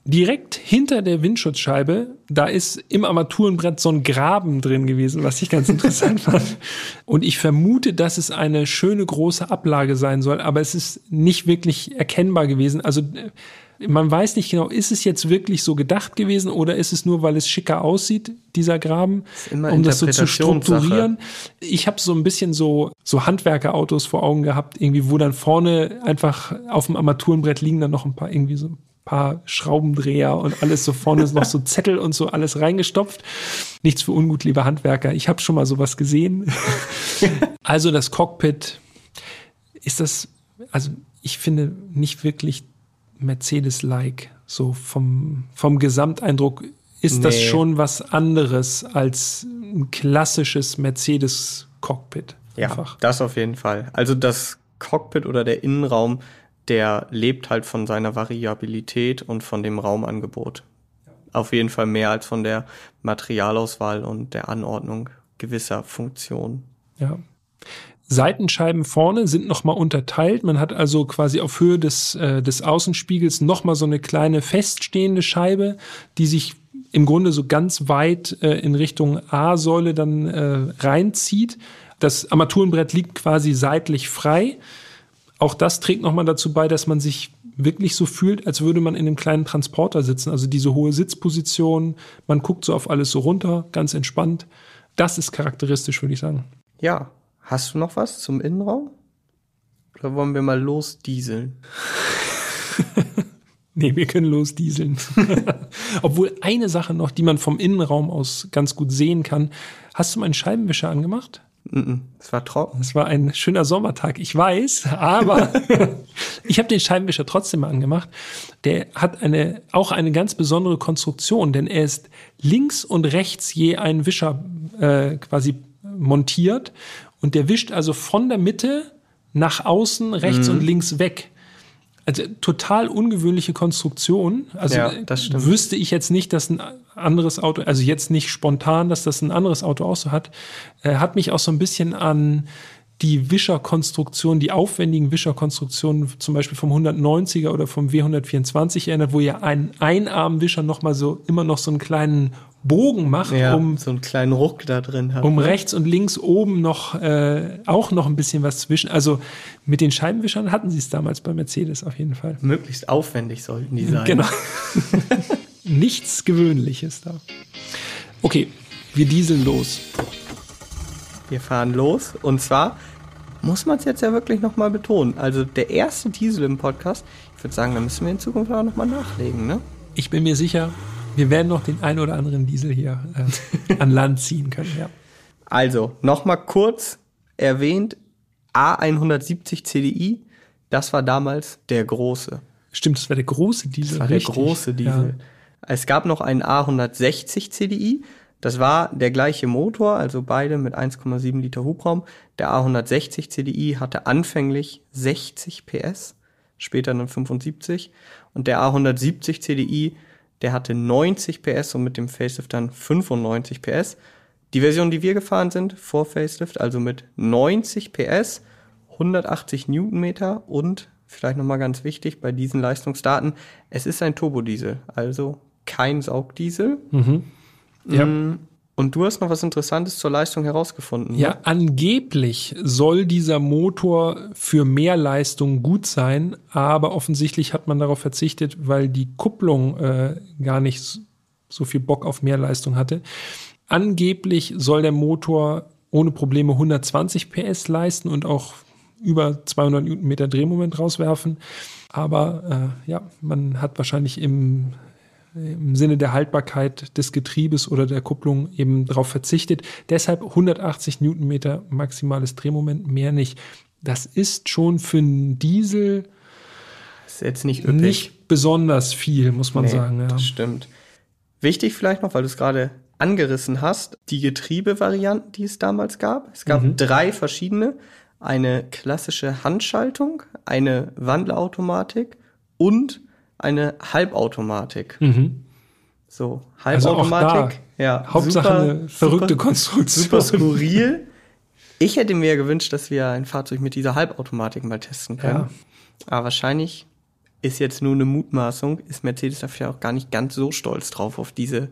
Direkt hinter der Windschutzscheibe, da ist im Armaturenbrett so ein Graben drin gewesen, was ich ganz interessant fand. Und ich vermute, dass es eine schöne große Ablage sein soll, aber es ist nicht wirklich erkennbar gewesen. Also man weiß nicht genau, ist es jetzt wirklich so gedacht gewesen oder ist es nur, weil es schicker aussieht, dieser Graben, um das so zu strukturieren. Ich habe so ein bisschen so, so Handwerkerautos vor Augen gehabt, irgendwie, wo dann vorne einfach auf dem Armaturenbrett liegen dann noch ein paar irgendwie so ein paar Schraubendreher und alles so vorne ist noch so Zettel und so alles reingestopft. Nichts für ungut, liebe Handwerker. Ich habe schon mal sowas gesehen. also das Cockpit ist das, also ich finde nicht wirklich Mercedes-like. So vom, vom Gesamteindruck ist nee. das schon was anderes als ein klassisches Mercedes-Cockpit.
Ja, das auf jeden Fall. Also das Cockpit oder der Innenraum, der lebt halt von seiner Variabilität und von dem Raumangebot. Auf jeden Fall mehr als von der Materialauswahl und der Anordnung gewisser Funktionen.
Ja. Seitenscheiben vorne sind nochmal unterteilt. Man hat also quasi auf Höhe des, äh, des Außenspiegels nochmal so eine kleine feststehende Scheibe, die sich im Grunde so ganz weit äh, in Richtung A-Säule dann äh, reinzieht. Das Armaturenbrett liegt quasi seitlich frei. Auch das trägt nochmal dazu bei, dass man sich wirklich so fühlt, als würde man in einem kleinen Transporter sitzen. Also diese hohe Sitzposition, man guckt so auf alles so runter, ganz entspannt. Das ist charakteristisch, würde ich sagen.
Ja. Hast du noch was zum Innenraum? Oder wollen wir mal losdieseln?
nee, wir können losdieseln. Obwohl eine Sache noch, die man vom Innenraum aus ganz gut sehen kann. Hast du meinen Scheibenwischer angemacht?
Es war trocken.
Es war ein schöner Sommertag, ich weiß, aber ich habe den Scheibenwischer trotzdem mal angemacht. Der hat eine auch eine ganz besondere Konstruktion, denn er ist links und rechts je ein Wischer äh, quasi montiert und der wischt also von der Mitte nach außen, rechts mhm. und links weg. Also total ungewöhnliche Konstruktion. Also
ja,
wüsste ich jetzt nicht, dass ein anderes Auto, also jetzt nicht spontan, dass das ein anderes Auto auch so hat, äh, hat mich auch so ein bisschen an die Wischerkonstruktion, die aufwendigen Wischerkonstruktionen, zum Beispiel vom 190er oder vom W124 erinnert, wo ja ein Einarmwischer nochmal so immer noch so einen kleinen Bogen macht,
ja, um so einen kleinen Ruck da drin
hat. Um ne? rechts und links oben noch äh, auch noch ein bisschen was zwischen. Also mit den Scheibenwischern hatten sie es damals bei Mercedes auf jeden Fall.
Möglichst aufwendig sollten die sein.
Genau. Nichts Gewöhnliches da. Okay, wir dieseln los.
Wir fahren los und zwar muss man es jetzt ja wirklich nochmal betonen. Also der erste Diesel im Podcast, ich würde sagen, da müssen wir in Zukunft auch nochmal nachlegen, ne?
Ich bin mir sicher, wir werden noch den ein oder anderen Diesel hier äh, an Land ziehen können, ja.
Also, nochmal kurz erwähnt, A170 CDI, das war damals der große.
Stimmt, das war der große Diesel.
Das war richtig. der große Diesel. Ja. Es gab noch einen A160 CDI, das war der gleiche Motor, also beide mit 1,7 Liter Hubraum. Der A160 CDI hatte anfänglich 60 PS, später dann 75. Und der A170 CDI der hatte 90 PS und mit dem Facelift dann 95 PS. Die Version, die wir gefahren sind, vor Facelift, also mit 90 PS, 180 Newtonmeter und vielleicht nochmal ganz wichtig bei diesen Leistungsdaten, es ist ein Turbodiesel, also kein Saugdiesel. Mhm. Ja. Und du hast noch was Interessantes zur Leistung herausgefunden.
Ja, ne? angeblich soll dieser Motor für mehr Leistung gut sein, aber offensichtlich hat man darauf verzichtet, weil die Kupplung äh, gar nicht so viel Bock auf mehr Leistung hatte. Angeblich soll der Motor ohne Probleme 120 PS leisten und auch über 200 Newtonmeter Drehmoment rauswerfen. Aber äh, ja, man hat wahrscheinlich im im Sinne der Haltbarkeit des Getriebes oder der Kupplung eben darauf verzichtet. Deshalb 180 Newtonmeter maximales Drehmoment, mehr nicht. Das ist schon für einen Diesel
ist jetzt nicht, üppig.
nicht besonders viel, muss man nee, sagen. Ja.
Das stimmt. Wichtig vielleicht noch, weil du es gerade angerissen hast, die Getriebevarianten, die es damals gab. Es gab mhm. drei verschiedene. Eine klassische Handschaltung, eine Wandlerautomatik und eine Halbautomatik. Mhm. So, Halbautomatik. Also
ja, Hauptsache super, eine verrückte super, Konstruktion.
Super skurril. Ich hätte mir gewünscht, dass wir ein Fahrzeug mit dieser Halbautomatik mal testen können. Ja. Aber wahrscheinlich ist jetzt nur eine Mutmaßung, ist Mercedes dafür auch gar nicht ganz so stolz drauf auf diese,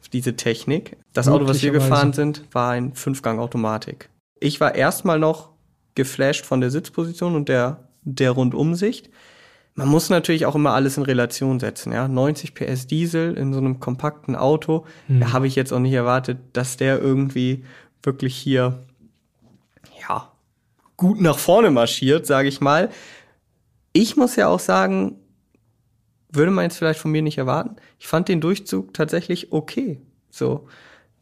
auf diese Technik. Das Auto, was wir gefahren sind, war ein Fünfgang-Automatik. Ich war erstmal noch geflasht von der Sitzposition und der, der Rundumsicht man muss natürlich auch immer alles in Relation setzen. Ja? 90 PS Diesel in so einem kompakten Auto, mhm. da habe ich jetzt auch nicht erwartet, dass der irgendwie wirklich hier ja gut nach vorne marschiert, sage ich mal. Ich muss ja auch sagen, würde man jetzt vielleicht von mir nicht erwarten. Ich fand den Durchzug tatsächlich okay. So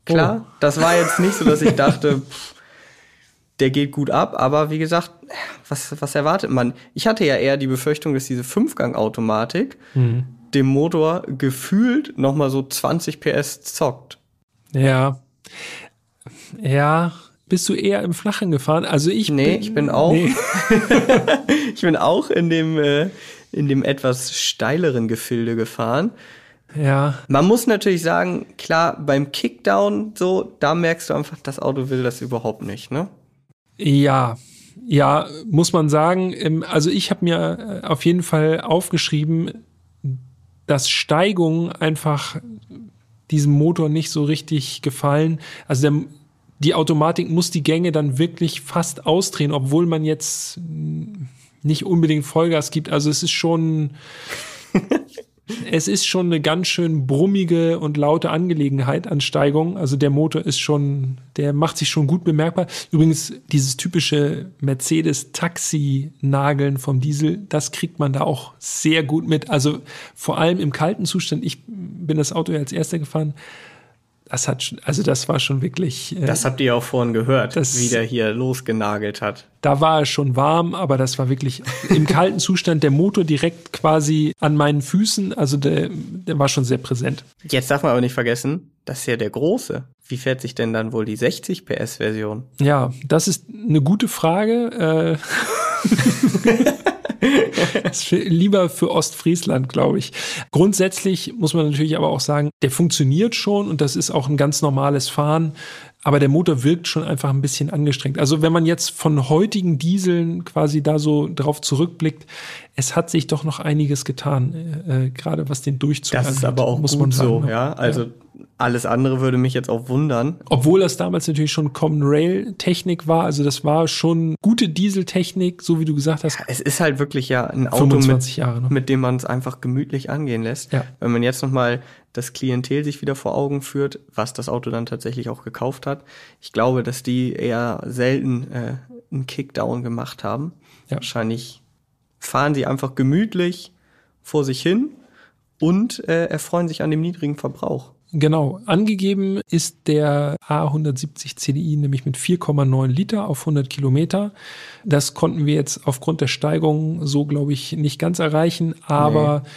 klar, oh. das war jetzt nicht so, dass ich dachte, pff, der geht gut ab, aber wie gesagt, was, was erwartet man? Ich hatte ja eher die Befürchtung, dass diese Fünfgang-Automatik mhm. dem Motor gefühlt nochmal so 20 PS zockt.
Ja. Ja. Bist du eher im Flachen gefahren? Also ich
nee, bin, ich bin auch. Nee. ich bin auch in dem, äh, in dem etwas steileren Gefilde gefahren.
Ja.
Man muss natürlich sagen, klar, beim Kickdown so, da merkst du einfach, das Auto will das überhaupt nicht, ne?
Ja, ja, muss man sagen. Ähm, also ich habe mir äh, auf jeden Fall aufgeschrieben, dass Steigungen einfach diesem Motor nicht so richtig gefallen. Also der, die Automatik muss die Gänge dann wirklich fast ausdrehen, obwohl man jetzt nicht unbedingt Vollgas gibt. Also es ist schon, es ist schon eine ganz schön brummige und laute Angelegenheit an Steigung. Also der Motor ist schon, der macht sich schon gut bemerkbar. Übrigens, dieses typische Mercedes-Taxi-Nageln vom Diesel, das kriegt man da auch sehr gut mit. Also vor allem im kalten Zustand. Ich bin das Auto ja als erster gefahren das hat schon, also das war schon wirklich.
Äh, das habt ihr auch vorhin gehört, das, wie der hier losgenagelt hat.
Da war es schon warm, aber das war wirklich im kalten Zustand der Motor direkt quasi an meinen Füßen. Also der, der war schon sehr präsent.
Jetzt darf man aber nicht vergessen, das ist ja der große. Wie fährt sich denn dann wohl die 60 PS Version?
Ja, das ist eine gute Frage. Äh lieber für Ostfriesland, glaube ich. Grundsätzlich muss man natürlich aber auch sagen, der funktioniert schon und das ist auch ein ganz normales Fahren. Aber der Motor wirkt schon einfach ein bisschen angestrengt. Also wenn man jetzt von heutigen Dieseln quasi da so drauf zurückblickt, es hat sich doch noch einiges getan, äh, äh gerade was den Durchzug
Das ist aber auch muss gut man sagen, so, ne? ja. Also ja. Alles andere würde mich jetzt auch wundern.
Obwohl das damals natürlich schon Common Rail Technik war, also das war schon gute Dieseltechnik, so wie du gesagt hast. Ja,
es ist halt wirklich ja ein Auto, mit, Jahre, ne? mit dem man es einfach gemütlich angehen lässt. Ja. Wenn man jetzt nochmal das Klientel sich wieder vor Augen führt, was das Auto dann tatsächlich auch gekauft hat. Ich glaube, dass die eher selten äh, einen Kickdown gemacht haben. Ja. Wahrscheinlich fahren sie einfach gemütlich vor sich hin und äh, erfreuen sich an dem niedrigen Verbrauch.
Genau, angegeben ist der A170 CDI nämlich mit 4,9 Liter auf 100 Kilometer. Das konnten wir jetzt aufgrund der Steigung so, glaube ich, nicht ganz erreichen, aber nee.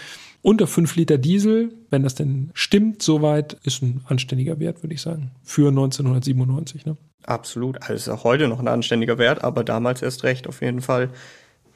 unter 5 Liter Diesel, wenn das denn stimmt, soweit, ist ein anständiger Wert, würde ich sagen, für 1997. Ne?
Absolut, also ist auch heute noch ein anständiger Wert, aber damals erst recht auf jeden Fall.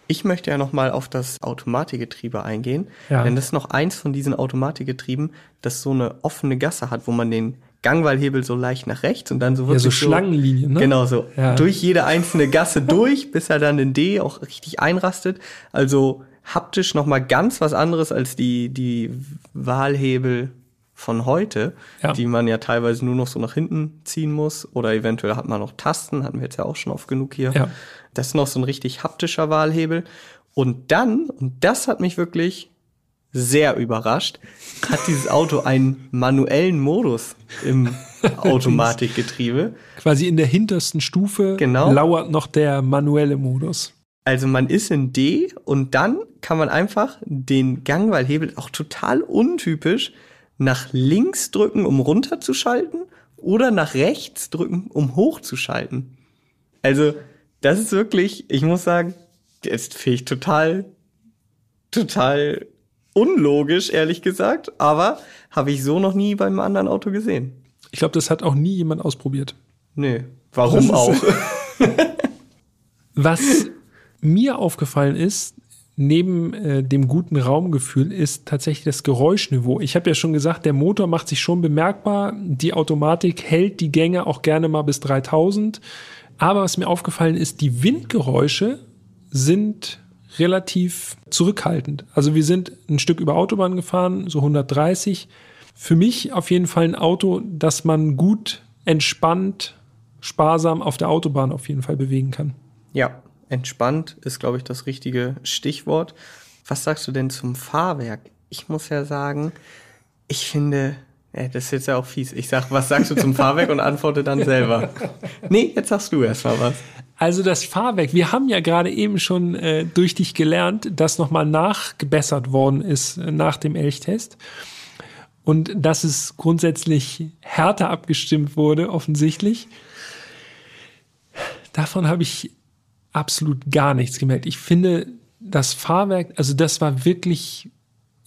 Ich möchte ja nochmal auf das Automatikgetriebe eingehen, ja. denn das ist noch eins von diesen Automatikgetrieben, das so eine offene Gasse hat, wo man den Gangwallhebel so leicht nach rechts und dann so
wirklich ja, so Schlangenlinien,
ne? Genau so ja. durch jede einzelne Gasse durch, bis er dann in D auch richtig einrastet. Also haptisch nochmal ganz was anderes als die die Wahlhebel von heute, ja. die man ja teilweise nur noch so nach hinten ziehen muss oder eventuell hat man noch Tasten, hatten wir jetzt ja auch schon oft genug hier. Ja. Das ist noch so ein richtig haptischer Wahlhebel. Und dann, und das hat mich wirklich sehr überrascht, hat dieses Auto einen manuellen Modus im Automatikgetriebe.
Quasi in der hintersten Stufe genau. lauert noch der manuelle Modus.
Also man ist in D und dann kann man einfach den Gangwallhebel auch total untypisch nach links drücken, um runterzuschalten oder nach rechts drücken, um hochzuschalten. Also das ist wirklich, ich muss sagen, das finde ich total, total unlogisch, ehrlich gesagt. Aber habe ich so noch nie beim anderen Auto gesehen.
Ich glaube, das hat auch nie jemand ausprobiert.
Nee. Warum auch?
Was mir aufgefallen ist, neben äh, dem guten Raumgefühl ist tatsächlich das Geräuschniveau. Ich habe ja schon gesagt, der Motor macht sich schon bemerkbar. Die Automatik hält die Gänge auch gerne mal bis 3000. Aber was mir aufgefallen ist, die Windgeräusche sind relativ zurückhaltend. Also wir sind ein Stück über Autobahn gefahren, so 130. Für mich auf jeden Fall ein Auto, das man gut, entspannt, sparsam auf der Autobahn auf jeden Fall bewegen kann.
Ja, entspannt ist, glaube ich, das richtige Stichwort. Was sagst du denn zum Fahrwerk? Ich muss ja sagen, ich finde, ja, das ist jetzt ja auch fies. Ich sag, was sagst du zum Fahrwerk und antworte dann selber. Nee, jetzt sagst du erst mal was.
Also das Fahrwerk, wir haben ja gerade eben schon äh, durch dich gelernt, dass nochmal nachgebessert worden ist äh, nach dem Elchtest. Und dass es grundsätzlich härter abgestimmt wurde, offensichtlich. Davon habe ich absolut gar nichts gemerkt. Ich finde, das Fahrwerk, also das war wirklich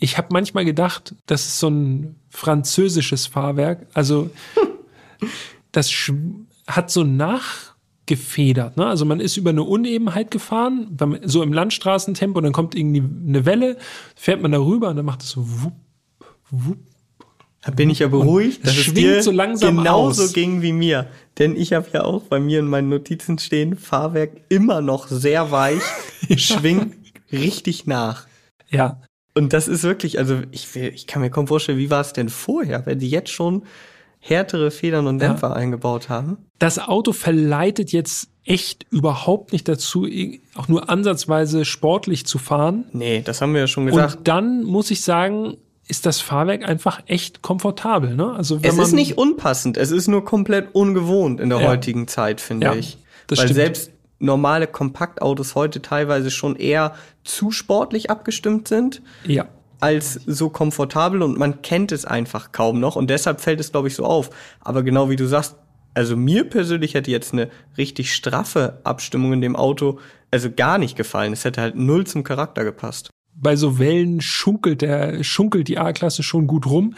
ich habe manchmal gedacht, das ist so ein französisches Fahrwerk. Also das hat so nachgefedert. Ne? Also man ist über eine Unebenheit gefahren, so im Landstraßentempo, dann kommt irgendwie eine Welle, fährt man darüber und dann macht es so wupp,
wupp. Da bin ich ja beruhigt,
dass es dir so langsam
genauso aus. ging wie mir. Denn ich habe ja auch bei mir in meinen Notizen stehen, Fahrwerk immer noch sehr weich, ja. schwingt richtig nach.
Ja,
und das ist wirklich, also ich, will, ich kann mir kaum vorstellen, wie war es denn vorher, wenn die jetzt schon härtere Federn und Dämpfer ja. eingebaut haben.
Das Auto verleitet jetzt echt überhaupt nicht dazu, auch nur ansatzweise sportlich zu fahren.
Nee, das haben wir ja schon gesagt.
Und dann muss ich sagen, ist das Fahrwerk einfach echt komfortabel. Ne?
Also wenn es ist nicht unpassend, es ist nur komplett ungewohnt in der ja. heutigen Zeit, finde ja, ich. Das Weil stimmt. selbst normale Kompaktautos heute teilweise schon eher zu sportlich abgestimmt sind.
Ja
als so komfortabel und man kennt es einfach kaum noch und deshalb fällt es, glaube ich, so auf. Aber genau wie du sagst, also mir persönlich hätte jetzt eine richtig straffe Abstimmung in dem Auto also gar nicht gefallen. Es hätte halt null zum Charakter gepasst.
Bei so Wellen schunkelt der schunkelt die A-Klasse schon gut rum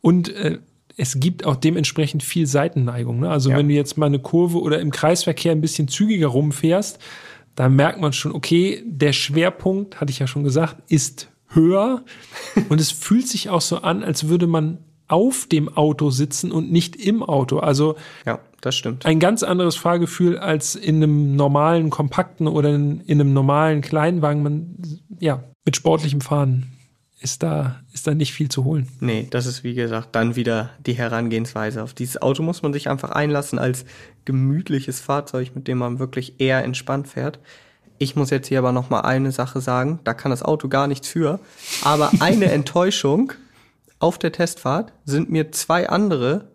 und äh, es gibt auch dementsprechend viel Seitenneigung. Ne? Also ja. wenn du jetzt mal eine Kurve oder im Kreisverkehr ein bisschen zügiger rumfährst, da merkt man schon, okay, der Schwerpunkt, hatte ich ja schon gesagt, ist höher. Und es fühlt sich auch so an, als würde man auf dem Auto sitzen und nicht im Auto. Also
ja, das stimmt.
Ein ganz anderes Fahrgefühl als in einem normalen kompakten oder in, in einem normalen Kleinwagen. Man ja mit sportlichem Fahren ist da, ist da nicht viel zu holen.
Nee, das ist wie gesagt dann wieder die Herangehensweise. Auf dieses Auto muss man sich einfach einlassen als gemütliches Fahrzeug, mit dem man wirklich eher entspannt fährt. Ich muss jetzt hier aber noch mal eine Sache sagen, da kann das Auto gar nichts für, aber eine Enttäuschung auf der Testfahrt sind mir zwei andere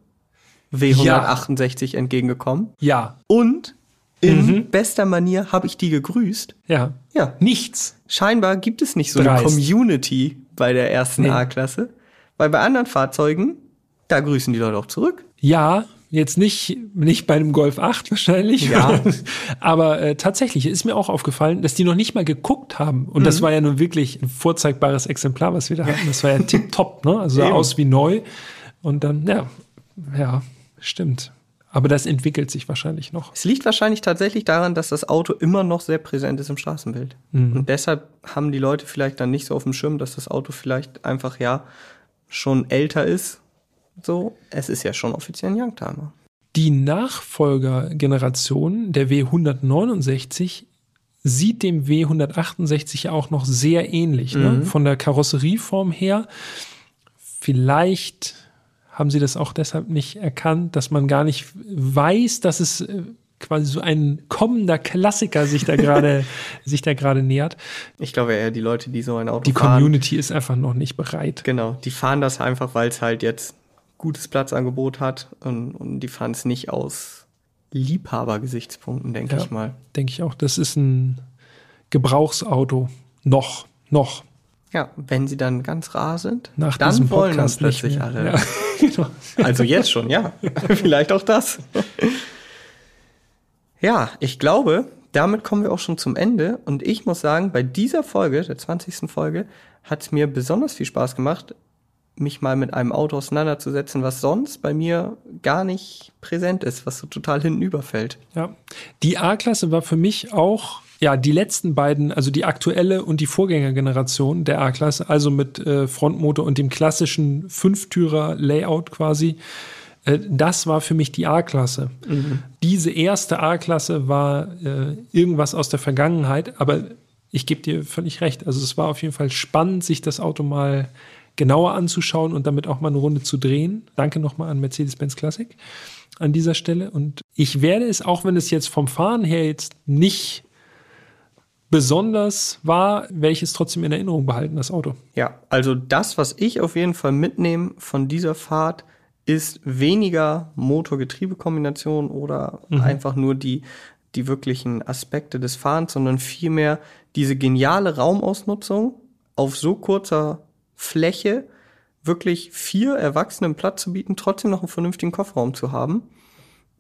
W168 ja. entgegengekommen.
Ja.
Und in mhm. bester Manier habe ich die gegrüßt.
Ja.
Ja. Nichts. Scheinbar gibt es nicht so Dreist. eine Community bei der ersten nee. A-Klasse. Weil bei anderen Fahrzeugen, da grüßen die Leute auch zurück.
Ja, jetzt nicht, nicht bei einem Golf 8 wahrscheinlich.
Ja.
Aber äh, tatsächlich ist mir auch aufgefallen, dass die noch nicht mal geguckt haben. Und mhm. das war ja nun wirklich ein vorzeigbares Exemplar, was wir da hatten. Das war ja tipptopp, ne? Also sah aus wie neu. Und dann, ja, ja, stimmt. Aber das entwickelt sich wahrscheinlich noch.
Es liegt wahrscheinlich tatsächlich daran, dass das Auto immer noch sehr präsent ist im Straßenbild. Mhm. Und deshalb haben die Leute vielleicht dann nicht so auf dem Schirm, dass das Auto vielleicht einfach ja schon älter ist. So, es ist ja schon offiziell ein Youngtimer.
Die Nachfolgergeneration der W169 sieht dem W168 ja auch noch sehr ähnlich, ne? mhm. ne? von der Karosserieform her. Vielleicht haben sie das auch deshalb nicht erkannt, dass man gar nicht weiß, dass es äh, quasi so ein kommender Klassiker sich da gerade sich da gerade nähert.
Ich glaube eher die Leute, die so ein Auto
die fahren. Die Community ist einfach noch nicht bereit.
Genau, die fahren das einfach, weil es halt jetzt gutes Platzangebot hat und, und die fahren es nicht aus Liebhabergesichtspunkten, denke ja, ich mal.
Denke ich auch. Das ist ein Gebrauchsauto noch noch.
Ja, wenn sie dann ganz rar sind,
Nach dann wollen das
plötzlich alle. Ja. Also jetzt schon, ja. Vielleicht auch das. ja, ich glaube, damit kommen wir auch schon zum Ende. Und ich muss sagen, bei dieser Folge, der 20. Folge, hat es mir besonders viel Spaß gemacht, mich mal mit einem Auto auseinanderzusetzen, was sonst bei mir gar nicht präsent ist, was so total hintenüberfällt.
Ja, die A-Klasse war für mich auch ja, die letzten beiden, also die aktuelle und die Vorgängergeneration der A-Klasse, also mit äh, Frontmotor und dem klassischen Fünftürer-Layout quasi, äh, das war für mich die A-Klasse. Mhm. Diese erste A-Klasse war äh, irgendwas aus der Vergangenheit, aber ich gebe dir völlig recht. Also es war auf jeden Fall spannend, sich das Auto mal genauer anzuschauen und damit auch mal eine Runde zu drehen. Danke nochmal an Mercedes-Benz Classic an dieser Stelle. Und ich werde es, auch wenn es jetzt vom Fahren her jetzt nicht besonders war, welches trotzdem in Erinnerung behalten, das Auto.
Ja, also das, was ich auf jeden Fall mitnehme von dieser Fahrt, ist weniger Motor-Getriebe-Kombination oder mhm. einfach nur die, die wirklichen Aspekte des Fahrens, sondern vielmehr diese geniale Raumausnutzung auf so kurzer Fläche wirklich vier Erwachsenen Platz zu bieten, trotzdem noch einen vernünftigen Kofferraum zu haben.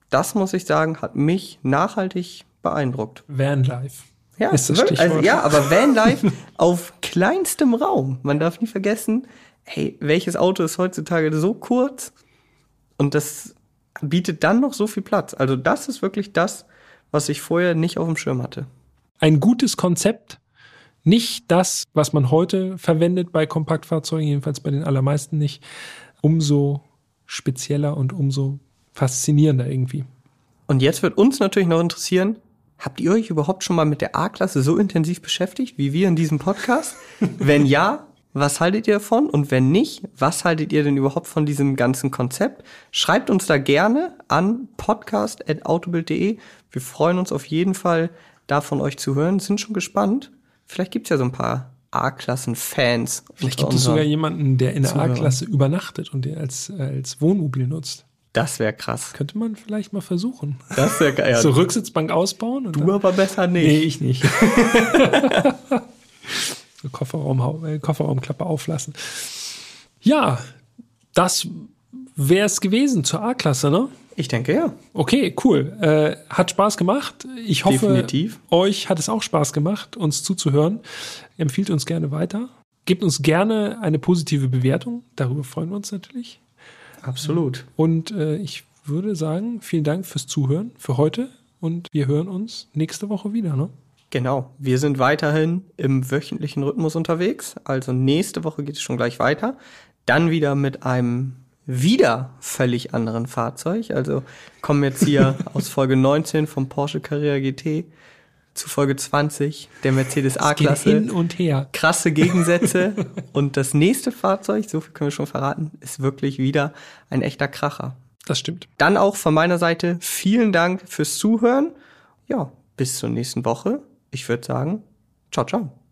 Das muss ich sagen, hat mich nachhaltig beeindruckt.
Vanlife.
Ja, ist das Stichwort. Also, ja, aber Vanlife auf kleinstem Raum. Man darf nie vergessen, hey, welches Auto ist heutzutage so kurz und das bietet dann noch so viel Platz. Also das ist wirklich das, was ich vorher nicht auf dem Schirm hatte.
Ein gutes Konzept, nicht das, was man heute verwendet bei Kompaktfahrzeugen, jedenfalls bei den allermeisten nicht, umso spezieller und umso faszinierender irgendwie.
Und jetzt wird uns natürlich noch interessieren, Habt ihr euch überhaupt schon mal mit der A-Klasse so intensiv beschäftigt wie wir in diesem Podcast? Wenn ja, Was haltet ihr davon? Und wenn nicht, was haltet ihr denn überhaupt von diesem ganzen Konzept? Schreibt uns da gerne an podcast.autobild.de. Wir freuen uns auf jeden Fall, da von euch zu hören. Sind schon gespannt. Vielleicht gibt's ja so ein paar A-Klassen-Fans.
Vielleicht gibt es sogar jemanden, der in der A-Klasse übernachtet und der als, als Wohnmobil nutzt.
Das wäre krass.
Könnte man vielleicht mal versuchen.
Das wäre geil.
So Rücksitzbank ausbauen.
du aber besser nicht.
Nee, ich nicht. Kofferraum, äh, Kofferraumklappe auflassen. Ja, das wäre es gewesen zur A-Klasse, ne?
Ich denke ja.
Okay, cool. Äh, hat Spaß gemacht. Ich hoffe,
Definitiv.
euch hat es auch Spaß gemacht, uns zuzuhören. Empfiehlt uns gerne weiter. Gebt uns gerne eine positive Bewertung. Darüber freuen wir uns natürlich.
Absolut.
Und äh, ich würde sagen, vielen Dank fürs Zuhören für heute und wir hören uns nächste Woche wieder. Ne?
Genau. Wir sind weiterhin im wöchentlichen Rhythmus unterwegs. Also nächste Woche geht es schon gleich weiter. Dann wieder mit einem wieder völlig anderen Fahrzeug. Also kommen jetzt hier aus Folge 19 vom Porsche Carrera GT zu Folge 20 der Mercedes A-Klasse.
Hin und her.
Krasse Gegensätze. und das nächste Fahrzeug, so viel können wir schon verraten, ist wirklich wieder ein echter Kracher.
Das stimmt.
Dann auch von meiner Seite vielen Dank fürs Zuhören. Ja, bis zur nächsten Woche. Ich würde sagen, ciao, ciao.